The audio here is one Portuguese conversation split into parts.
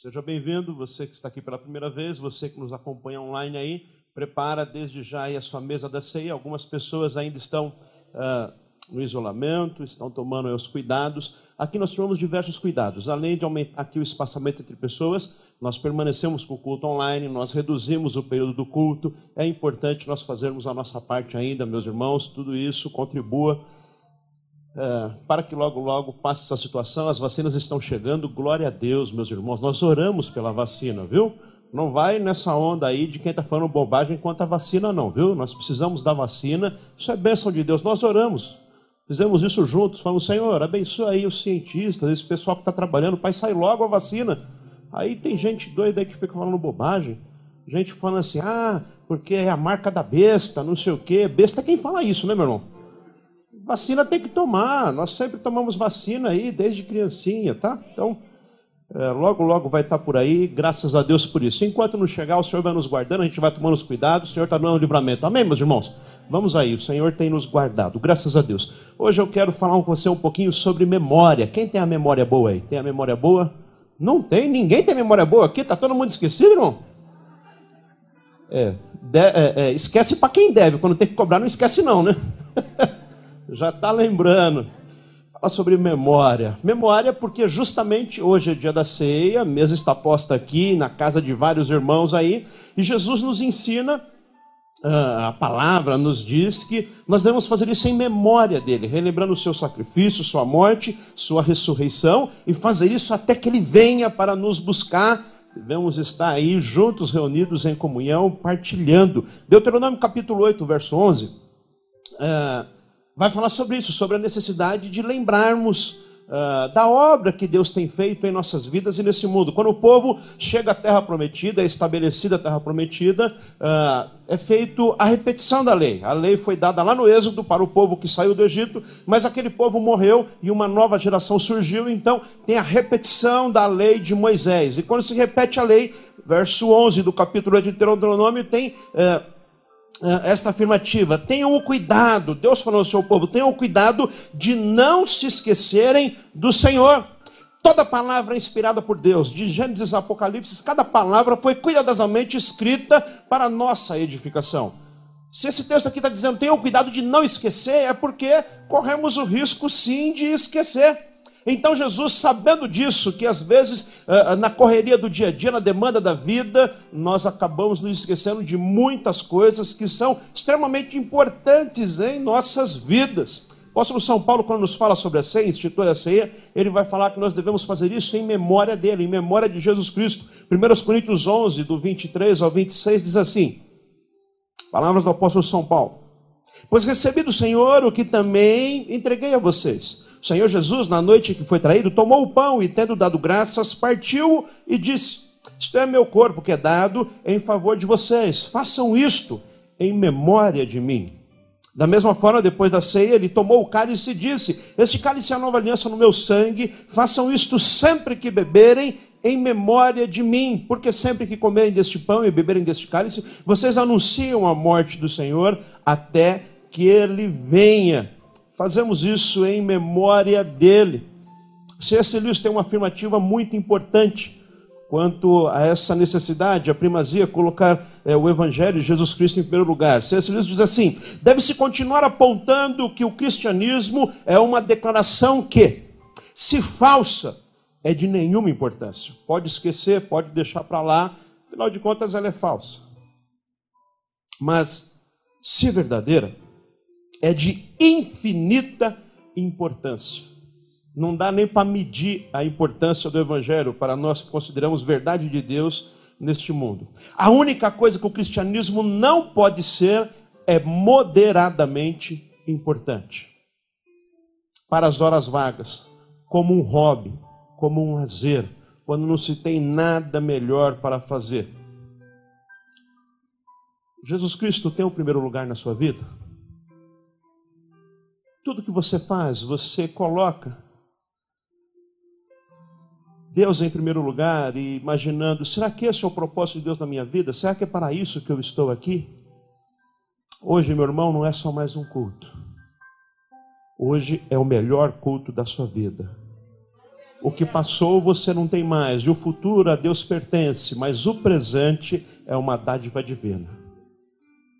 Seja bem-vindo, você que está aqui pela primeira vez, você que nos acompanha online aí, prepara desde já aí a sua mesa da ceia. Algumas pessoas ainda estão uh, no isolamento, estão tomando os cuidados. Aqui nós tomamos diversos cuidados. Além de aumentar aqui o espaçamento entre pessoas, nós permanecemos com o culto online, nós reduzimos o período do culto. É importante nós fazermos a nossa parte ainda, meus irmãos. Tudo isso contribua é, para que logo, logo passe essa situação. As vacinas estão chegando, glória a Deus, meus irmãos. Nós oramos pela vacina, viu? Não vai nessa onda aí de quem está falando bobagem quanto a vacina, não, viu? Nós precisamos da vacina. Isso é bênção de Deus. Nós oramos. Fizemos isso juntos. Falamos, Senhor, abençoa aí os cientistas, esse pessoal que está trabalhando. Pai, sai logo a vacina. Aí tem gente doida aí que fica falando bobagem. Gente falando assim, ah, porque é a marca da besta, não sei o quê. Besta é quem fala isso, né, meu irmão? Vacina tem que tomar. Nós sempre tomamos vacina aí, desde criancinha, tá? Então, é, logo, logo vai estar por aí, graças a Deus por isso. Enquanto não chegar, o Senhor vai nos guardando, a gente vai tomando os cuidados, o Senhor está dando livramento. Amém, meus irmãos? Vamos aí, o Senhor tem nos guardado, graças a Deus. Hoje eu quero falar com você um pouquinho sobre memória. Quem tem a memória boa aí? Tem a memória boa? Não tem, ninguém tem memória boa aqui, tá todo mundo esquecido, irmão? É, de, é, é esquece para quem deve, quando tem que cobrar, não esquece, não, né? Já está lembrando. Fala sobre memória. Memória, porque justamente hoje é dia da ceia, a mesa está posta aqui na casa de vários irmãos aí, e Jesus nos ensina ah, a palavra nos diz que nós devemos fazer isso em memória dele, relembrando o seu sacrifício, sua morte, sua ressurreição, e fazer isso até que ele venha para nos buscar. Devemos estar aí juntos, reunidos em comunhão, partilhando. Deuteronômio capítulo 8, verso 11. Ah, vai falar sobre isso, sobre a necessidade de lembrarmos uh, da obra que Deus tem feito em nossas vidas e nesse mundo. Quando o povo chega à terra prometida, é estabelecida a terra prometida, uh, é feito a repetição da lei. A lei foi dada lá no Êxodo para o povo que saiu do Egito, mas aquele povo morreu e uma nova geração surgiu, então tem a repetição da lei de Moisés. E quando se repete a lei, verso 11 do capítulo de Deuteronômio tem. Uh, esta afirmativa: tenham o cuidado, Deus falou ao seu povo, tenham o cuidado de não se esquecerem do Senhor. Toda palavra é inspirada por Deus, de Gênesis a Apocalipse, cada palavra foi cuidadosamente escrita para nossa edificação. Se esse texto aqui está dizendo tenham cuidado de não esquecer, é porque corremos o risco sim de esquecer. Então Jesus, sabendo disso, que às vezes eh, na correria do dia a dia, na demanda da vida, nós acabamos nos esquecendo de muitas coisas que são extremamente importantes em nossas vidas. O apóstolo São Paulo, quando nos fala sobre a ceia, institui a ceia, ele vai falar que nós devemos fazer isso em memória dele, em memória de Jesus Cristo. 1 Coríntios 11, do 23 ao 26, diz assim: Palavras do apóstolo São Paulo. Pois recebi do Senhor o que também entreguei a vocês o Senhor Jesus, na noite que foi traído, tomou o pão e, tendo dado graças, partiu e disse: Isto é meu corpo que é dado em favor de vocês. Façam isto em memória de mim. Da mesma forma, depois da ceia, ele tomou o cálice e disse: Este cálice é a nova aliança no meu sangue. Façam isto sempre que beberem em memória de mim, porque sempre que comerem deste pão e beberem deste cálice, vocês anunciam a morte do Senhor até que ele venha fazemos isso em memória dele. C.S. Lewis tem uma afirmativa muito importante quanto a essa necessidade, a primazia, colocar é, o Evangelho de Jesus Cristo em primeiro lugar. C.S. Lewis diz assim: deve-se continuar apontando que o cristianismo é uma declaração que, se falsa, é de nenhuma importância. Pode esquecer, pode deixar para lá, afinal de contas ela é falsa. Mas, se verdadeira, é de infinita importância. Não dá nem para medir a importância do Evangelho para nós que consideramos verdade de Deus neste mundo. A única coisa que o cristianismo não pode ser é moderadamente importante. Para as horas vagas, como um hobby, como um lazer, quando não se tem nada melhor para fazer. Jesus Cristo tem o primeiro lugar na sua vida? Tudo que você faz, você coloca Deus em primeiro lugar e imaginando: será que esse é o propósito de Deus na minha vida? Será que é para isso que eu estou aqui? Hoje, meu irmão, não é só mais um culto. Hoje é o melhor culto da sua vida. O que passou você não tem mais, e o futuro a Deus pertence, mas o presente é uma dádiva divina.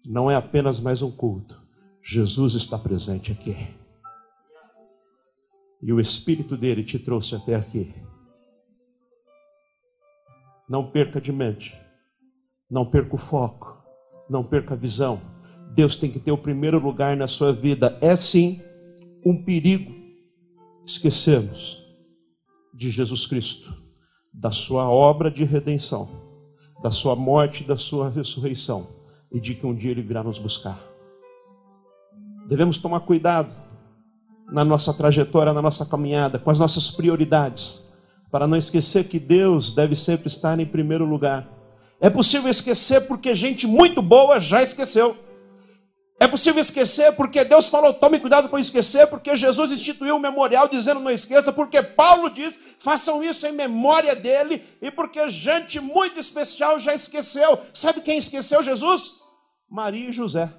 Não é apenas mais um culto. Jesus está presente aqui. E o Espírito dele te trouxe até aqui. Não perca de mente. Não perca o foco. Não perca a visão. Deus tem que ter o primeiro lugar na sua vida. É sim um perigo esquecermos de Jesus Cristo, da sua obra de redenção, da sua morte da sua ressurreição, e de que um dia ele virá nos buscar. Devemos tomar cuidado na nossa trajetória, na nossa caminhada, com as nossas prioridades, para não esquecer que Deus deve sempre estar em primeiro lugar. É possível esquecer porque gente muito boa já esqueceu. É possível esquecer porque Deus falou, tome cuidado com esquecer, porque Jesus instituiu um memorial dizendo não esqueça, porque Paulo diz, façam isso em memória dele, e porque gente muito especial já esqueceu. Sabe quem esqueceu Jesus? Maria e José.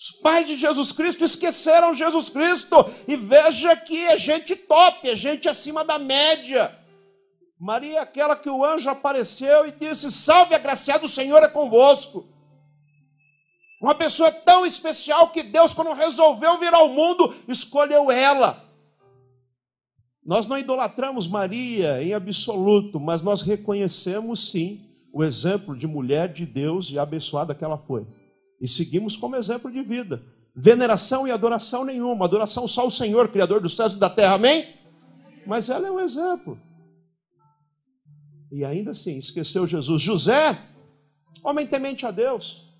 Os pais de Jesus Cristo esqueceram Jesus Cristo, e veja que é gente top, é gente acima da média. Maria é aquela que o anjo apareceu e disse: Salve, agraciado, o Senhor é convosco. Uma pessoa tão especial que Deus, quando resolveu vir ao mundo, escolheu ela. Nós não idolatramos Maria em absoluto, mas nós reconhecemos sim o exemplo de mulher de Deus e abençoada que ela foi. E seguimos como exemplo de vida. Veneração e adoração nenhuma, adoração só ao Senhor, Criador dos céus e da terra, amém? Mas ela é um exemplo. E ainda assim, esqueceu Jesus. José, homem temente a Deus,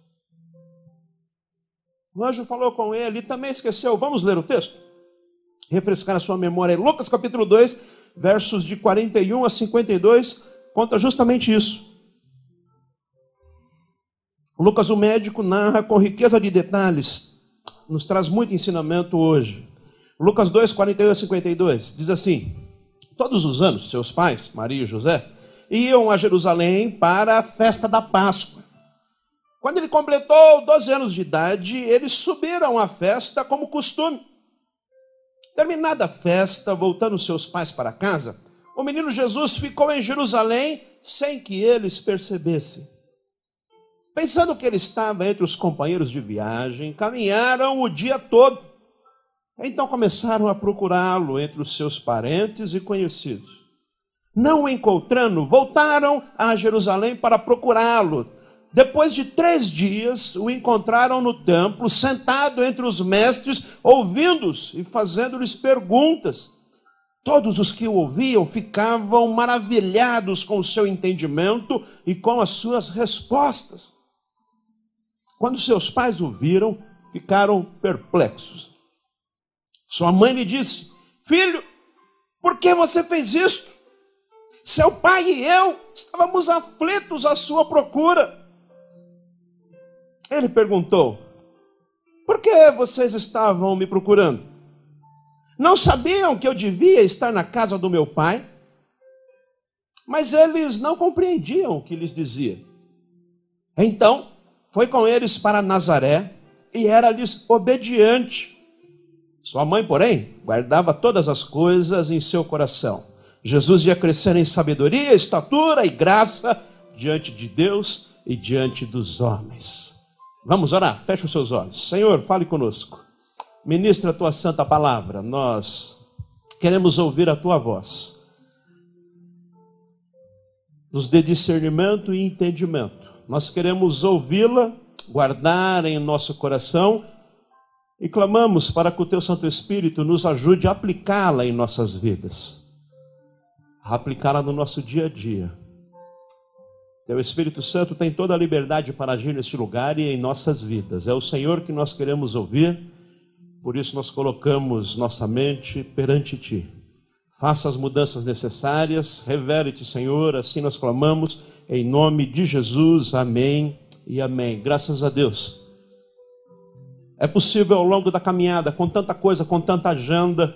o anjo falou com ele e também esqueceu. Vamos ler o texto? Refrescar a sua memória. Lucas capítulo 2, versos de 41 a 52, conta justamente isso. Lucas, o médico, narra com riqueza de detalhes, nos traz muito ensinamento hoje. Lucas 2, 41 a 52, diz assim: Todos os anos, seus pais, Maria e José, iam a Jerusalém para a festa da Páscoa quando ele completou 12 anos de idade, eles subiram à festa como costume. Terminada a festa, voltando seus pais para casa, o menino Jesus ficou em Jerusalém sem que eles percebessem. Pensando que ele estava entre os companheiros de viagem, caminharam o dia todo. Então começaram a procurá-lo entre os seus parentes e conhecidos. Não o encontrando, voltaram a Jerusalém para procurá-lo depois de três dias, o encontraram no templo, sentado entre os mestres, ouvindo-os e fazendo-lhes perguntas. Todos os que o ouviam ficavam maravilhados com o seu entendimento e com as suas respostas. Quando seus pais o viram, ficaram perplexos. Sua mãe lhe disse: Filho, por que você fez isto? Seu pai e eu estávamos aflitos à sua procura. Ele perguntou: Por que vocês estavam me procurando? Não sabiam que eu devia estar na casa do meu pai? Mas eles não compreendiam o que lhes dizia. Então, foi com eles para Nazaré e era-lhes obediente. Sua mãe, porém, guardava todas as coisas em seu coração. Jesus ia crescendo em sabedoria, estatura e graça diante de Deus e diante dos homens. Vamos orar? Feche os seus olhos. Senhor, fale conosco. Ministra a tua santa palavra. Nós queremos ouvir a tua voz. Nos dê discernimento e entendimento. Nós queremos ouvi-la, guardar em nosso coração e clamamos para que o teu Santo Espírito nos ajude a aplicá-la em nossas vidas, a aplicá-la no nosso dia a dia teu Espírito Santo tem toda a liberdade para agir neste lugar e em nossas vidas. É o Senhor que nós queremos ouvir, por isso nós colocamos nossa mente perante Ti. Faça as mudanças necessárias, revele-te, Senhor, assim nós clamamos, em nome de Jesus, amém e amém. Graças a Deus. É possível ao longo da caminhada, com tanta coisa, com tanta agenda,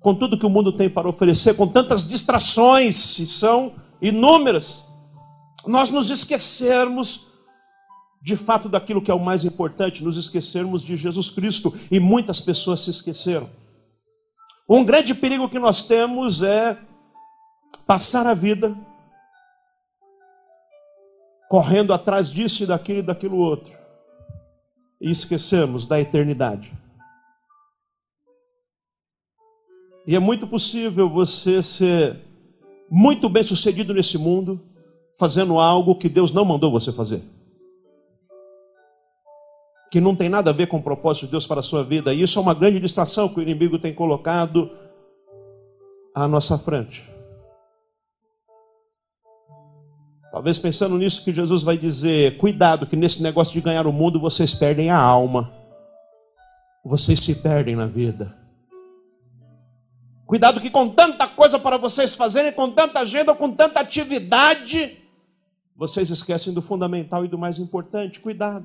com tudo que o mundo tem para oferecer, com tantas distrações, e são inúmeras, nós nos esquecermos de fato daquilo que é o mais importante, nos esquecermos de Jesus Cristo, e muitas pessoas se esqueceram. Um grande perigo que nós temos é passar a vida correndo atrás disso e daquilo e daquilo outro e esquecemos da eternidade. E é muito possível você ser muito bem sucedido nesse mundo, fazendo algo que Deus não mandou você fazer. Que não tem nada a ver com o propósito de Deus para a sua vida. E isso é uma grande distração que o inimigo tem colocado à nossa frente. Talvez pensando nisso que Jesus vai dizer: cuidado, que nesse negócio de ganhar o mundo vocês perdem a alma, vocês se perdem na vida. Cuidado, que com tanta coisa para vocês fazerem, com tanta agenda, com tanta atividade, vocês esquecem do fundamental e do mais importante. Cuidado.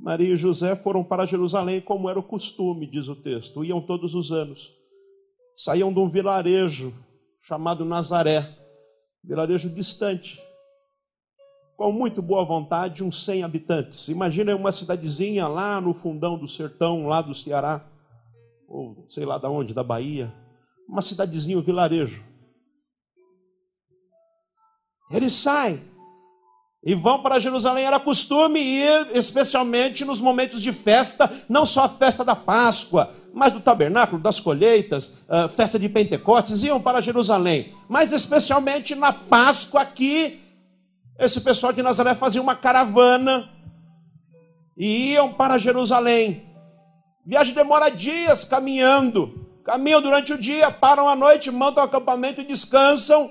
Maria e José foram para Jerusalém como era o costume, diz o texto. Iam todos os anos. Saíam de um vilarejo chamado Nazaré vilarejo distante, com muito boa vontade, uns 100 habitantes. Imagina uma cidadezinha lá no fundão do sertão, lá do Ceará, ou sei lá da onde, da Bahia, uma cidadezinha, um vilarejo. Eles saem e vão para Jerusalém. Era costume ir, especialmente nos momentos de festa, não só a festa da Páscoa, mas do tabernáculo, das colheitas, uh, festa de Pentecostes, iam para Jerusalém. Mas especialmente na Páscoa aqui, esse pessoal de Nazaré fazia uma caravana e iam para Jerusalém. Viagem demora dias caminhando. Caminham durante o dia, param à noite, montam o acampamento e descansam.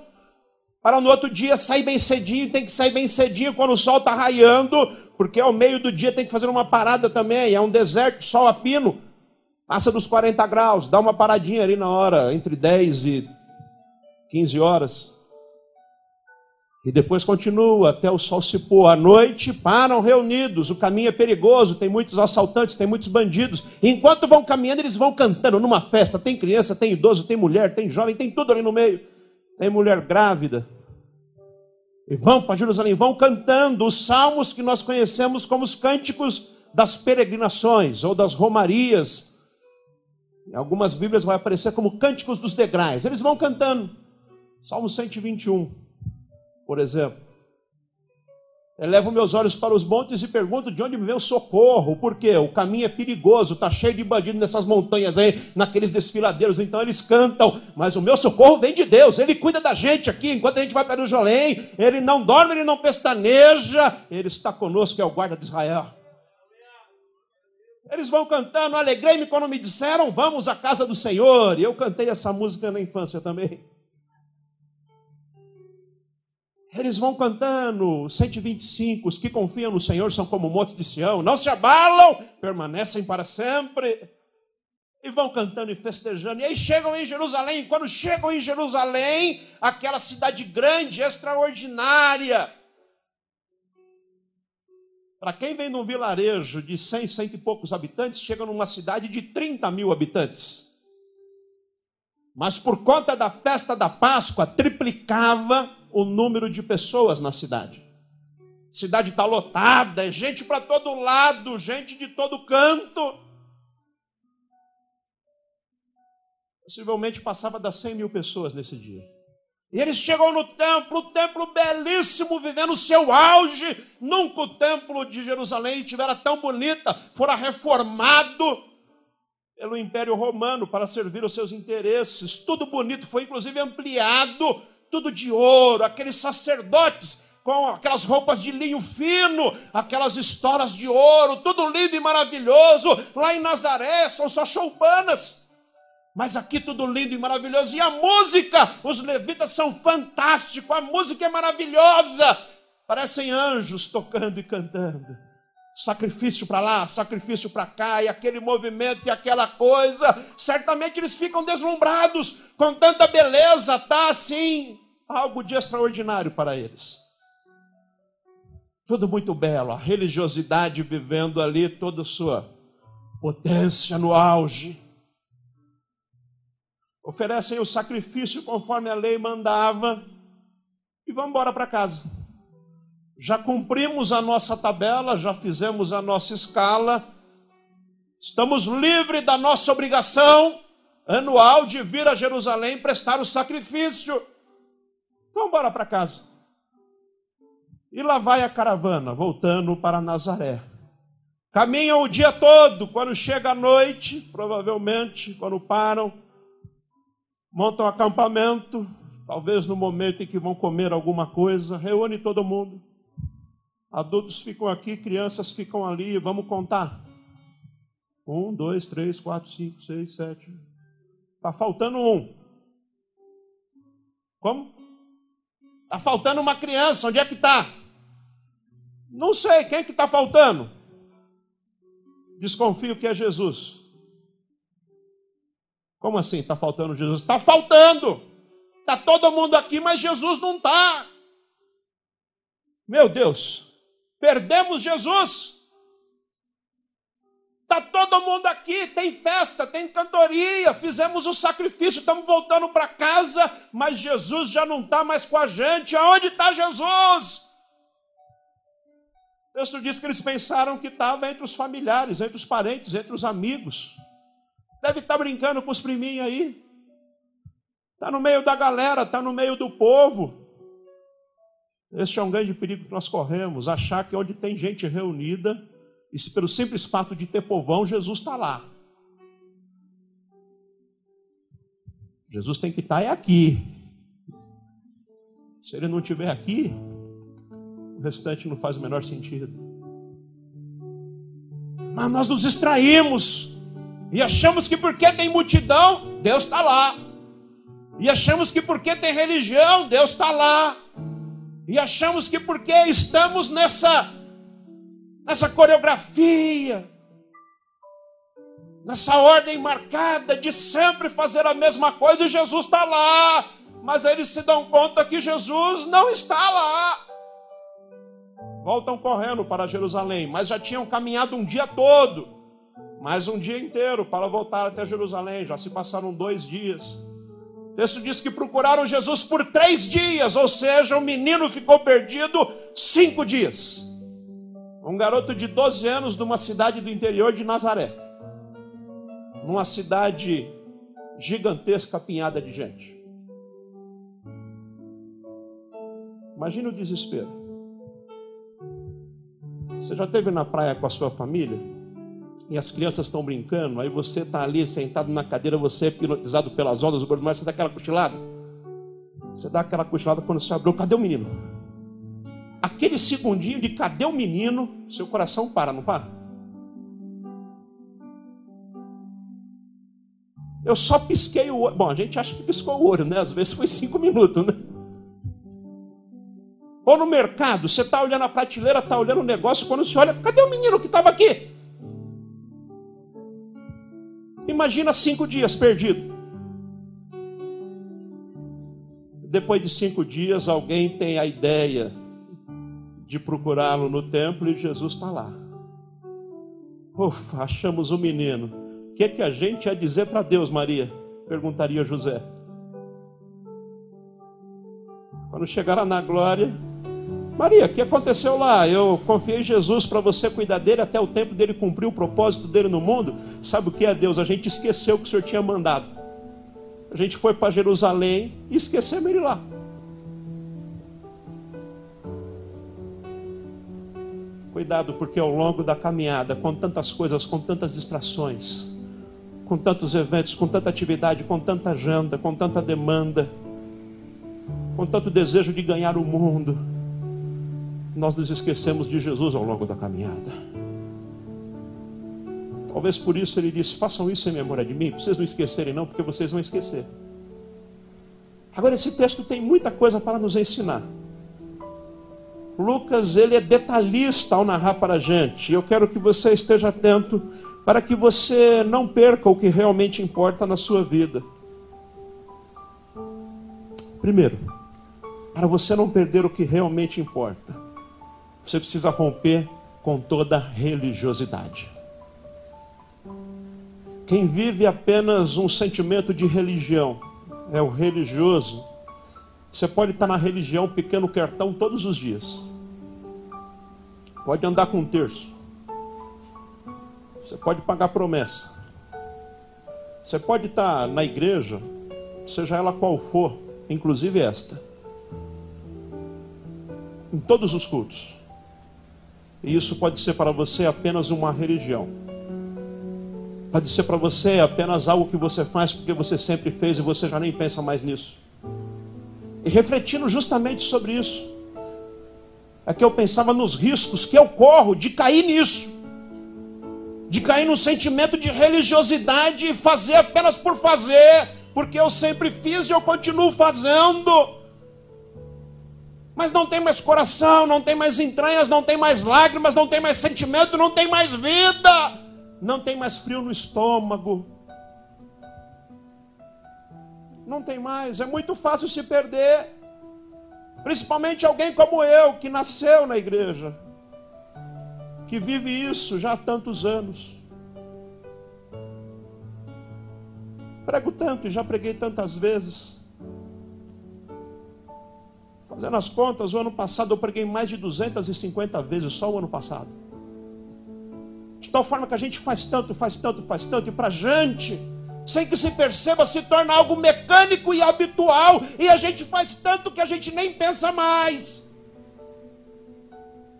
Para no outro dia sair bem cedinho, tem que sair bem cedinho quando o sol está raiando, porque ao meio do dia tem que fazer uma parada também. É um deserto, sol a pino. Passa dos 40 graus, dá uma paradinha ali na hora, entre 10 e 15 horas. E depois continua até o sol se pôr. À noite param reunidos. O caminho é perigoso, tem muitos assaltantes, tem muitos bandidos. E enquanto vão caminhando, eles vão cantando numa festa. Tem criança, tem idoso, tem mulher, tem jovem, tem tudo ali no meio. Tem mulher grávida. E vão para Jerusalém, vão cantando os salmos que nós conhecemos como os cânticos das peregrinações ou das romarias em algumas Bíblias vai aparecer como cânticos dos degraus. Eles vão cantando. Salmo 121, por exemplo. Elevo meus olhos para os montes e pergunto de onde me vem o socorro. Por quê? O caminho é perigoso, está cheio de bandidos nessas montanhas aí, naqueles desfiladeiros. Então eles cantam, mas o meu socorro vem de Deus. Ele cuida da gente aqui enquanto a gente vai para o. Ele não dorme, ele não pestaneja. Ele está conosco, é o guarda de Israel. Eles vão cantando, alegrei-me quando me disseram, vamos à casa do Senhor. E eu cantei essa música na infância também. Eles vão cantando, 125, os que confiam no Senhor são como o monte de Sião, não se abalam, permanecem para sempre. E vão cantando e festejando. E aí chegam em Jerusalém. Quando chegam em Jerusalém, aquela cidade grande, extraordinária, para quem vem num vilarejo de 100, cento e poucos habitantes, chega numa cidade de 30 mil habitantes. Mas por conta da festa da Páscoa, triplicava o número de pessoas na cidade. A cidade está lotada, é gente para todo lado, gente de todo canto. Possivelmente passava das 100 mil pessoas nesse dia. E eles chegam no templo, o templo belíssimo, vivendo o seu auge. Nunca o templo de Jerusalém tivera tão bonita, fora reformado pelo Império Romano para servir os seus interesses. Tudo bonito, foi inclusive ampliado, tudo de ouro, aqueles sacerdotes com aquelas roupas de linho fino, aquelas estoras de ouro, tudo lindo e maravilhoso. Lá em Nazaré são só choupanas. Mas aqui tudo lindo e maravilhoso. E a música, os levitas são fantásticos, a música é maravilhosa. Parecem anjos tocando e cantando. Sacrifício para lá, sacrifício para cá, e aquele movimento e aquela coisa. Certamente eles ficam deslumbrados com tanta beleza, tá assim, algo de extraordinário para eles. Tudo muito belo, a religiosidade vivendo ali toda a sua potência no auge oferecem o sacrifício conforme a lei mandava e vão embora para casa. Já cumprimos a nossa tabela, já fizemos a nossa escala, estamos livres da nossa obrigação, anual de vir a Jerusalém prestar o sacrifício. Vamos embora para casa. E lá vai a caravana, voltando para Nazaré. Caminham o dia todo, quando chega a noite, provavelmente, quando param, montam acampamento, talvez no momento em que vão comer alguma coisa, reúne todo mundo. Adultos ficam aqui, crianças ficam ali, vamos contar. Um, dois, três, quatro, cinco, seis, sete. Está faltando um. Como? Está faltando uma criança, onde é que está? Não sei, quem que está faltando? Desconfio que é Jesus. Como assim está faltando Jesus? Está faltando. Está todo mundo aqui, mas Jesus não está. Meu Deus, perdemos Jesus. Está todo mundo aqui, tem festa, tem cantoria, fizemos o sacrifício, estamos voltando para casa, mas Jesus já não está mais com a gente. Aonde está Jesus? O texto diz que eles pensaram que estava entre os familiares, entre os parentes, entre os amigos. Deve estar tá brincando com os priminhos aí. Está no meio da galera, está no meio do povo. Este é um grande perigo que nós corremos, achar que onde tem gente reunida, e pelo simples fato de ter povão, Jesus está lá. Jesus tem que estar tá é aqui. Se ele não estiver aqui, o restante não faz o menor sentido. Mas nós nos distraímos e achamos que porque tem multidão, Deus está lá. E achamos que porque tem religião, Deus está lá. E achamos que porque estamos nessa nessa coreografia, nessa ordem marcada de sempre fazer a mesma coisa, e Jesus está lá, mas eles se dão conta que Jesus não está lá. Voltam correndo para Jerusalém, mas já tinham caminhado um dia todo, mais um dia inteiro para voltar até Jerusalém, já se passaram dois dias. Texto diz que procuraram Jesus por três dias, ou seja, o menino ficou perdido cinco dias. Um garoto de 12 anos de uma cidade do interior de Nazaré. Numa cidade gigantesca, apinhada de gente. Imagina o desespero. Você já esteve na praia com a sua família? E as crianças estão brincando, aí você está ali sentado na cadeira, você é pilotizado pelas ondas, o gordo você dá aquela cochilada. Você dá aquela cochilada quando você abriu, cadê o menino? aquele segundinho de cadê o menino, seu coração para, não para? Eu só pisquei o olho. Bom, a gente acha que piscou o olho, né? Às vezes foi cinco minutos, né? Ou no mercado, você está olhando a prateleira, está olhando o negócio, quando você olha, cadê o menino que estava aqui? Imagina cinco dias perdido. Depois de cinco dias, alguém tem a ideia de procurá-lo no templo e Jesus está lá. Ufa, achamos o menino. O que, que a gente ia dizer para Deus, Maria? Perguntaria José. Quando chegaram na glória, Maria, o que aconteceu lá? Eu confiei em Jesus para você cuidar dele até o tempo dele cumprir o propósito dele no mundo. Sabe o que é Deus? A gente esqueceu que o Senhor tinha mandado. A gente foi para Jerusalém e esquecemos ele lá. Cuidado, porque ao longo da caminhada, com tantas coisas, com tantas distrações, com tantos eventos, com tanta atividade, com tanta agenda, com tanta demanda, com tanto desejo de ganhar o mundo, nós nos esquecemos de Jesus ao longo da caminhada. Talvez por isso ele disse: façam isso em memória de mim, para vocês não esquecerem, não, porque vocês vão esquecer. Agora, esse texto tem muita coisa para nos ensinar. Lucas ele é detalhista ao narrar para a gente. Eu quero que você esteja atento para que você não perca o que realmente importa na sua vida. Primeiro, para você não perder o que realmente importa, você precisa romper com toda religiosidade. Quem vive apenas um sentimento de religião é o religioso. Você pode estar na religião pequeno cartão todos os dias. Pode andar com um terço. Você pode pagar promessa. Você pode estar na igreja, seja ela qual for, inclusive esta, em todos os cultos. E isso pode ser para você apenas uma religião. Pode ser para você apenas algo que você faz porque você sempre fez e você já nem pensa mais nisso. E refletindo justamente sobre isso, é que eu pensava nos riscos que eu corro de cair nisso de cair no sentimento de religiosidade e fazer apenas por fazer, porque eu sempre fiz e eu continuo fazendo. Mas não tem mais coração, não tem mais entranhas, não tem mais lágrimas, não tem mais sentimento, não tem mais vida, não tem mais frio no estômago. Não tem mais, é muito fácil se perder. Principalmente alguém como eu, que nasceu na igreja que vive isso já há tantos anos. Prego tanto e já preguei tantas vezes. Fazendo as contas, o ano passado eu preguei mais de 250 vezes, só o ano passado. De tal forma que a gente faz tanto, faz tanto, faz tanto, e para gente, sem que se perceba, se torna algo mecânico e habitual, e a gente faz tanto que a gente nem pensa mais.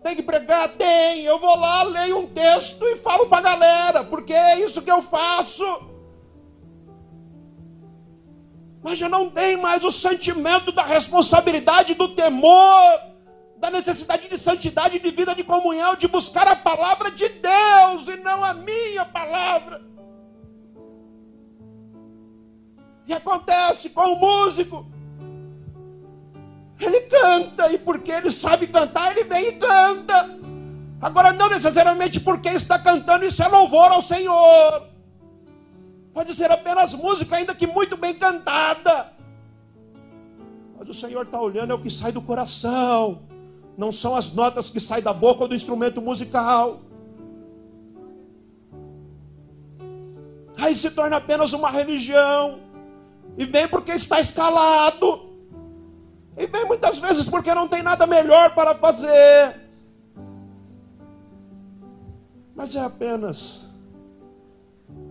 Tem que pregar? Tem. Eu vou lá, leio um texto e falo para a galera, porque é isso que eu faço. Mas já não tem mais o sentimento da responsabilidade, do temor, da necessidade de santidade, de vida de comunhão, de buscar a palavra de Deus e não a minha palavra. E acontece com o músico. Ele canta, e porque ele sabe cantar, ele vem e canta. Agora, não necessariamente porque está cantando, isso é louvor ao Senhor. Pode ser apenas música, ainda que muito bem cantada. Mas o Senhor está olhando, é o que sai do coração. Não são as notas que saem da boca ou do instrumento musical. Aí se torna apenas uma religião. E vem porque está escalado. E vem muitas vezes porque não tem nada melhor para fazer. Mas é apenas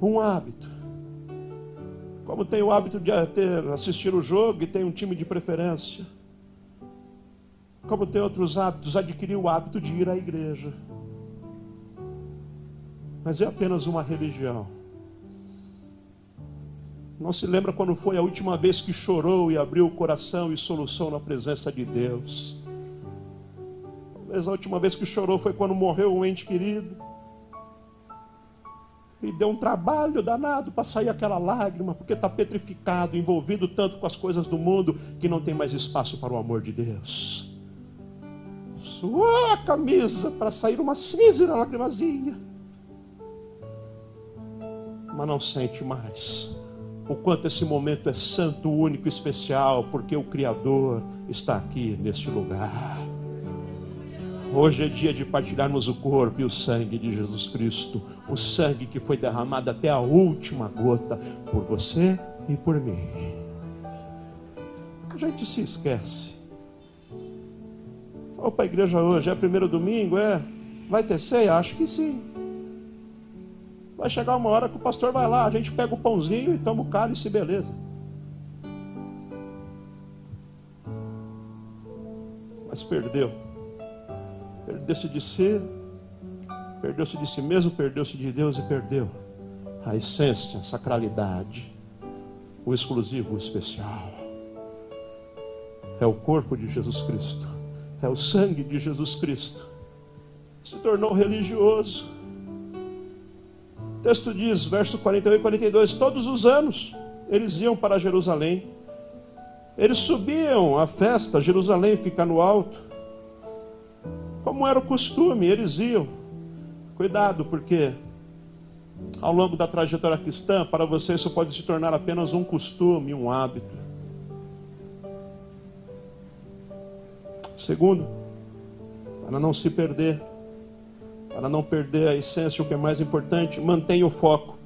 um hábito. Como tem o hábito de assistir o jogo e tem um time de preferência. Como tem outros hábitos, adquirir o hábito de ir à igreja. Mas é apenas uma religião. Não se lembra quando foi a última vez que chorou e abriu o coração e solução na presença de Deus. Talvez a última vez que chorou foi quando morreu um ente querido. E deu um trabalho danado para sair aquela lágrima, porque está petrificado, envolvido tanto com as coisas do mundo, que não tem mais espaço para o amor de Deus. Suou a camisa para sair uma cinza lagrimazinha, mas não sente mais o quanto esse momento é santo, único, especial, porque o Criador está aqui neste lugar. Hoje é dia de partilharmos o corpo e o sangue de Jesus Cristo, o sangue que foi derramado até a última gota por você e por mim. A gente se esquece. Vamos para a igreja hoje, é primeiro domingo, é? Vai ter ceia? Acho que sim. Vai chegar uma hora que o pastor vai lá, a gente pega o pãozinho e toma o cálice, beleza. Mas perdeu. Perdeu-se de si, perdeu-se de si mesmo, perdeu-se de Deus e perdeu a essência, a sacralidade, o exclusivo, o especial. É o corpo de Jesus Cristo, é o sangue de Jesus Cristo. Se tornou religioso o texto diz, verso 41 e 42, todos os anos eles iam para Jerusalém. Eles subiam à festa, Jerusalém fica no alto. Como era o costume, eles iam. Cuidado, porque ao longo da trajetória cristã, para você isso pode se tornar apenas um costume, um hábito. Segundo, para não se perder, para não perder a essência, o que é mais importante, mantenha o foco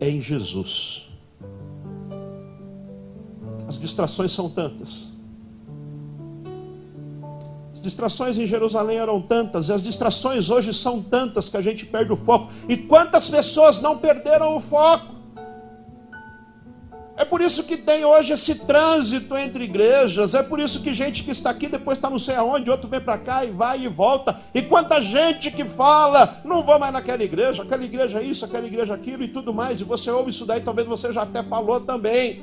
em Jesus. As distrações são tantas. Distrações em Jerusalém eram tantas, e as distrações hoje são tantas que a gente perde o foco. E quantas pessoas não perderam o foco? isso que tem hoje esse trânsito entre igrejas. É por isso que gente que está aqui depois está não sei aonde, outro vem para cá e vai e volta. E quanta gente que fala, não vou mais naquela igreja, aquela igreja isso, aquela igreja aquilo e tudo mais. E você ouve isso daí, talvez você já até falou também.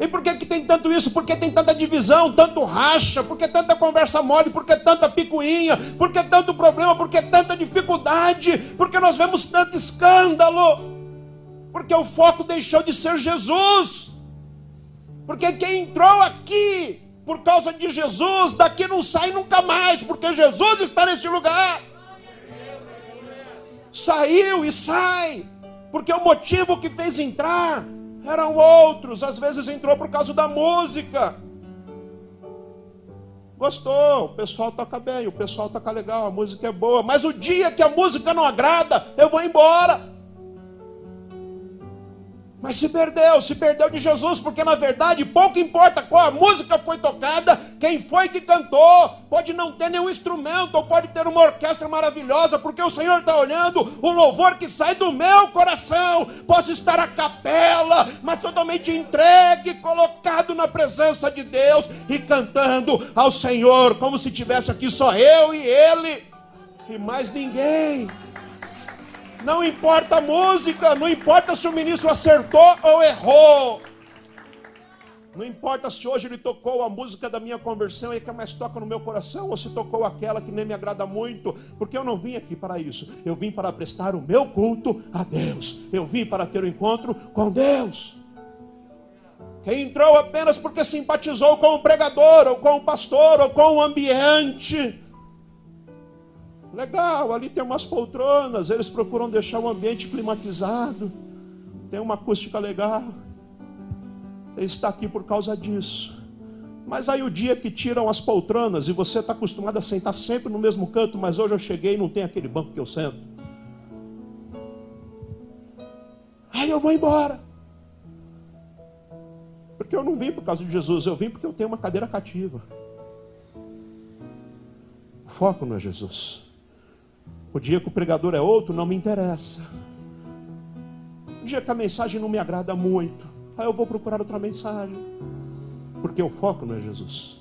E por que, que tem tanto isso? Por que tem tanta divisão, tanto racha? Por que tanta conversa mole? Por que tanta picuinha? Por que tanto problema? Por que tanta dificuldade? Por que nós vemos tanto escândalo? Porque o foco deixou de ser Jesus. Porque quem entrou aqui por causa de Jesus, daqui não sai nunca mais, porque Jesus está neste lugar. Saiu e sai, porque o motivo que fez entrar eram outros, às vezes entrou por causa da música. Gostou, o pessoal toca bem, o pessoal toca legal, a música é boa, mas o dia que a música não agrada, eu vou embora. Mas se perdeu, se perdeu de Jesus, porque na verdade pouco importa qual a música foi tocada, quem foi que cantou, pode não ter nenhum instrumento, ou pode ter uma orquestra maravilhosa, porque o Senhor está olhando o louvor que sai do meu coração. Posso estar a capela, mas totalmente entregue, colocado na presença de Deus e cantando ao Senhor, como se tivesse aqui só eu e Ele, e mais ninguém. Não importa a música, não importa se o ministro acertou ou errou. Não importa se hoje ele tocou a música da minha conversão e que mais toca no meu coração, ou se tocou aquela que nem me agrada muito, porque eu não vim aqui para isso. Eu vim para prestar o meu culto a Deus. Eu vim para ter o um encontro com Deus. Quem entrou apenas porque simpatizou com o pregador, ou com o pastor, ou com o ambiente, Legal, ali tem umas poltronas, eles procuram deixar o ambiente climatizado, tem uma acústica legal. Ele está aqui por causa disso. Mas aí o dia que tiram as poltronas e você está acostumado a sentar sempre no mesmo canto, mas hoje eu cheguei e não tem aquele banco que eu sento. Aí eu vou embora. Porque eu não vim por causa de Jesus, eu vim porque eu tenho uma cadeira cativa. O foco não é Jesus. O dia que o pregador é outro, não me interessa. O dia que a mensagem não me agrada muito, aí eu vou procurar outra mensagem. Porque o foco não é Jesus.